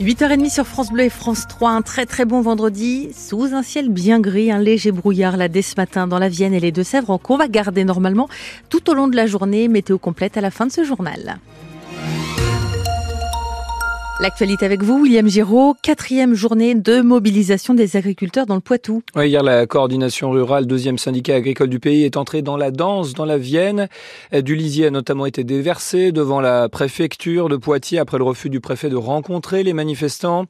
8h30 sur France Bleu et France 3, un très très bon vendredi, sous un ciel bien gris, un léger brouillard là dès ce matin dans la Vienne et les Deux-Sèvres, qu'on va garder normalement tout au long de la journée, météo complète à la fin de ce journal. L'actualité avec vous, William Giraud, quatrième journée de mobilisation des agriculteurs dans le Poitou. Oui, hier, la coordination rurale, deuxième syndicat agricole du pays, est entrée dans la danse dans la Vienne. Du lisier a notamment été déversé devant la préfecture de Poitiers après le refus du préfet de rencontrer les manifestants.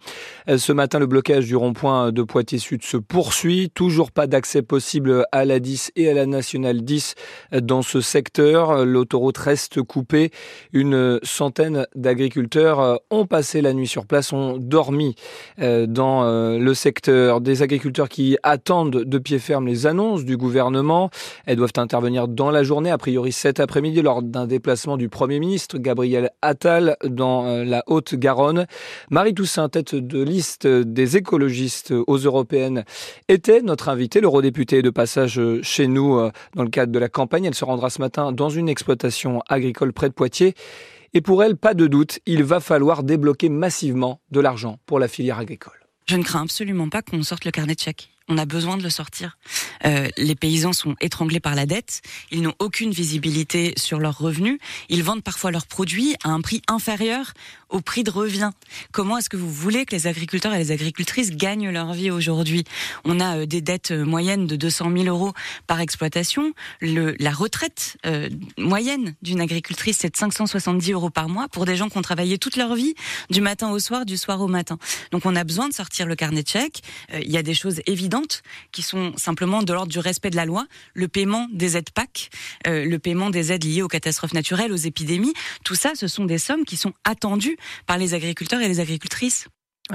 Ce matin, le blocage du rond-point de Poitiers-Sud se poursuit. Toujours pas d'accès possible à la 10 et à la nationale 10 dans ce secteur. L'autoroute reste coupée. Une centaine d'agriculteurs ont passé la nuit sur place ont dormi euh, dans euh, le secteur. Des agriculteurs qui attendent de pied ferme les annonces du gouvernement. Elles doivent intervenir dans la journée, a priori cet après-midi, lors d'un déplacement du Premier ministre Gabriel Attal dans euh, la Haute-Garonne. Marie Toussaint, tête de liste des écologistes aux européennes, était notre invitée, l'eurodéputée de passage chez nous dans le cadre de la campagne. Elle se rendra ce matin dans une exploitation agricole près de Poitiers. Et pour elle, pas de doute, il va falloir débloquer massivement de l'argent pour la filière agricole. Je ne crains absolument pas qu'on sorte le carnet de chèques. On a besoin de le sortir. Euh, les paysans sont étranglés par la dette. Ils n'ont aucune visibilité sur leurs revenus. Ils vendent parfois leurs produits à un prix inférieur au prix de revient. Comment est-ce que vous voulez que les agriculteurs et les agricultrices gagnent leur vie aujourd'hui? On a euh, des dettes euh, moyennes de 200 000 euros par exploitation. La retraite moyenne d'une agricultrice, c'est de 570 euros par mois pour des gens qui ont travaillé toute leur vie, du matin au soir, du soir au matin. Donc on a besoin de sortir le carnet de chèques. Il y a des choses évidentes qui sont simplement de l'ordre du respect de la loi, le paiement des aides PAC, le paiement des aides liées aux catastrophes naturelles, aux épidémies. Tout ça, ce sont des sommes qui sont attendues par les agriculteurs et les agricultrices.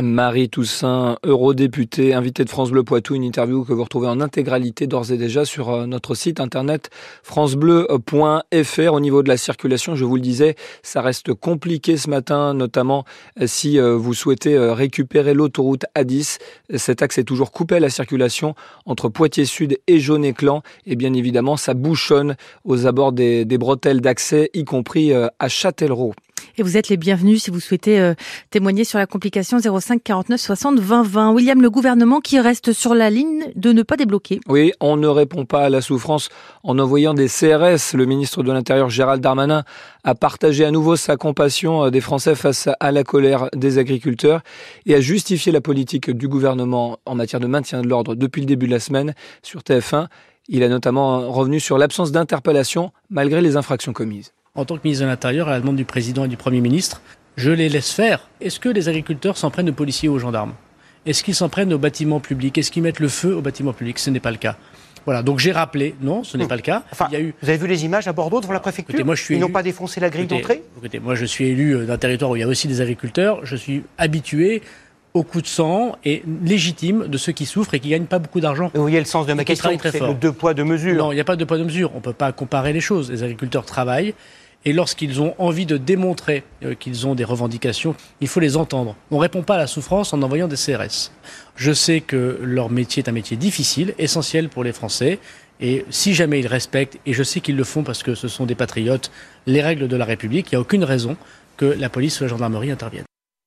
Marie Toussaint, eurodéputée, invitée de France Bleu Poitou, une interview que vous retrouvez en intégralité d'ores et déjà sur euh, notre site internet francebleu.fr. Au niveau de la circulation, je vous le disais, ça reste compliqué ce matin, notamment euh, si euh, vous souhaitez récupérer l'autoroute A10. Cet axe est toujours coupé à la circulation entre Poitiers Sud et Jaune-Éclan. Et bien évidemment, ça bouchonne aux abords des, des bretelles d'accès, y compris à Châtellerault. Et vous êtes les bienvenus si vous souhaitez euh, témoigner sur la complication 05 49 60 20 20. William, le gouvernement qui reste sur la ligne de ne pas débloquer. Oui, on ne répond pas à la souffrance en envoyant des CRS. Le ministre de l'Intérieur Gérald Darmanin a partagé à nouveau sa compassion euh, des Français face à la colère des agriculteurs et a justifié la politique du gouvernement en matière de maintien de l'ordre depuis le début de la semaine sur TF1. Il a notamment revenu sur l'absence d'interpellation malgré les infractions commises en tant que ministre de l'Intérieur, à la demande du président et du Premier ministre, je les laisse faire. Est-ce que les agriculteurs s'en prennent aux policiers ou aux gendarmes? Est-ce qu'ils s'en prennent aux bâtiments publics? Est-ce qu'ils mettent le feu aux bâtiments publics? Ce n'est pas le cas. Voilà, donc j'ai rappelé, non, ce n'est pas le cas. Enfin, Il y a eu... Vous avez vu les images à Bordeaux devant la préfecture moi, je suis Ils n'ont pas défoncé la grille d'entrée Écoutez, moi je suis élu euh, d'un territoire où il y a aussi des agriculteurs. Je suis habitué au coup de sang et légitime de ceux qui souffrent et qui gagnent pas beaucoup d'argent. Vous voyez le sens de ma question, c'est le deux poids, deux mesures. Non, il n'y a pas de deux poids, deux mesures. On ne peut pas comparer les choses. Les agriculteurs travaillent et lorsqu'ils ont envie de démontrer euh, qu'ils ont des revendications, il faut les entendre. On ne répond pas à la souffrance en envoyant des CRS. Je sais que leur métier est un métier difficile, essentiel pour les Français. Et si jamais ils respectent, et je sais qu'ils le font parce que ce sont des patriotes, les règles de la République, il n'y a aucune raison que la police ou la gendarmerie interviennent.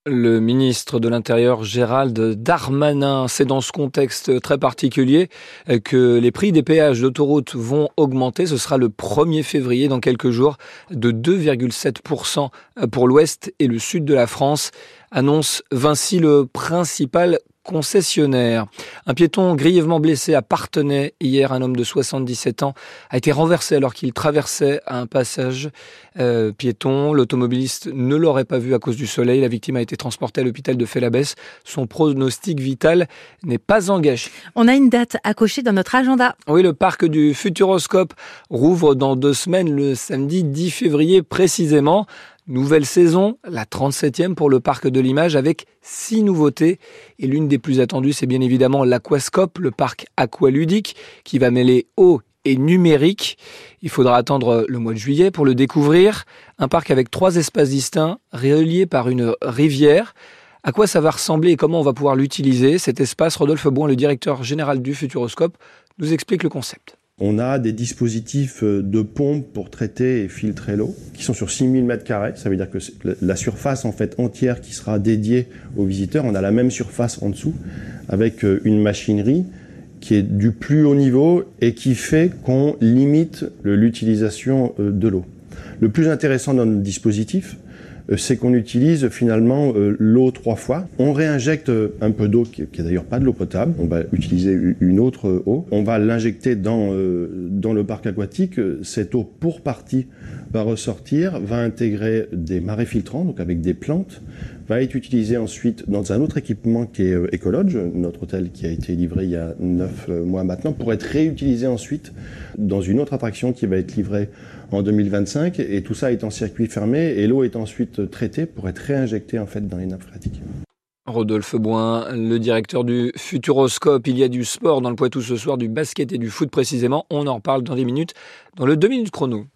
Le ministre de l'Intérieur Gérald Darmanin, c'est dans ce contexte très particulier que les prix des péages d'autoroute vont augmenter. Ce sera le 1er février, dans quelques jours, de 2,7% pour l'ouest et le sud de la France, annonce Vinci, le principal concessionnaire. Un piéton grièvement blessé à Partenay hier, un homme de 77 ans, a été renversé alors qu'il traversait un passage euh, piéton. L'automobiliste ne l'aurait pas vu à cause du soleil. La victime a été transportée à l'hôpital de Fellabès. Son pronostic vital n'est pas engagé. On a une date à cocher dans notre agenda. Oui, le parc du Futuroscope rouvre dans deux semaines, le samedi 10 février précisément. Nouvelle saison, la 37e pour le parc de l'image avec six nouveautés. Et l'une des plus attendues, c'est bien évidemment l'Aquascope, le parc aqualudique qui va mêler eau et numérique. Il faudra attendre le mois de juillet pour le découvrir. Un parc avec trois espaces distincts, reliés par une rivière. À quoi ça va ressembler et comment on va pouvoir l'utiliser? Cet espace, Rodolphe Boin, le directeur général du Futuroscope, nous explique le concept. On a des dispositifs euh, de pompe pour traiter et filtrer l'eau qui sont sur 6000 m2. Ça veut dire que la surface en fait entière qui sera dédiée aux visiteurs, on a la même surface en dessous avec euh, une machinerie qui est du plus haut niveau et qui fait qu'on limite l'utilisation euh, de l'eau. Le plus intéressant dans notre dispositif, c'est qu'on utilise finalement euh, l'eau trois fois. On réinjecte euh, un peu d'eau, qui, n'est d'ailleurs pas de l'eau potable. On va utiliser une autre eau. On va l'injecter dans, dans le parc aquatique. Cette eau, pour partie, va ressortir, va intégrer des marais filtrants, donc avec des plantes, va être utilisée ensuite dans un autre équipement qui est Ecolodge, notre hôtel qui a été livré il y a neuf mois maintenant, pour être réutilisé ensuite dans une autre attraction qui va être livrée en 2025. Et tout ça est en circuit fermé et l'eau est ensuite traitée pour être réinjectée en fait dans les nappes phréatiques. Rodolphe Boin, le directeur du Futuroscope. Il y a du sport dans le Poitou ce soir, du basket et du foot précisément. On en reparle dans des minutes, dans le 2 minutes chrono.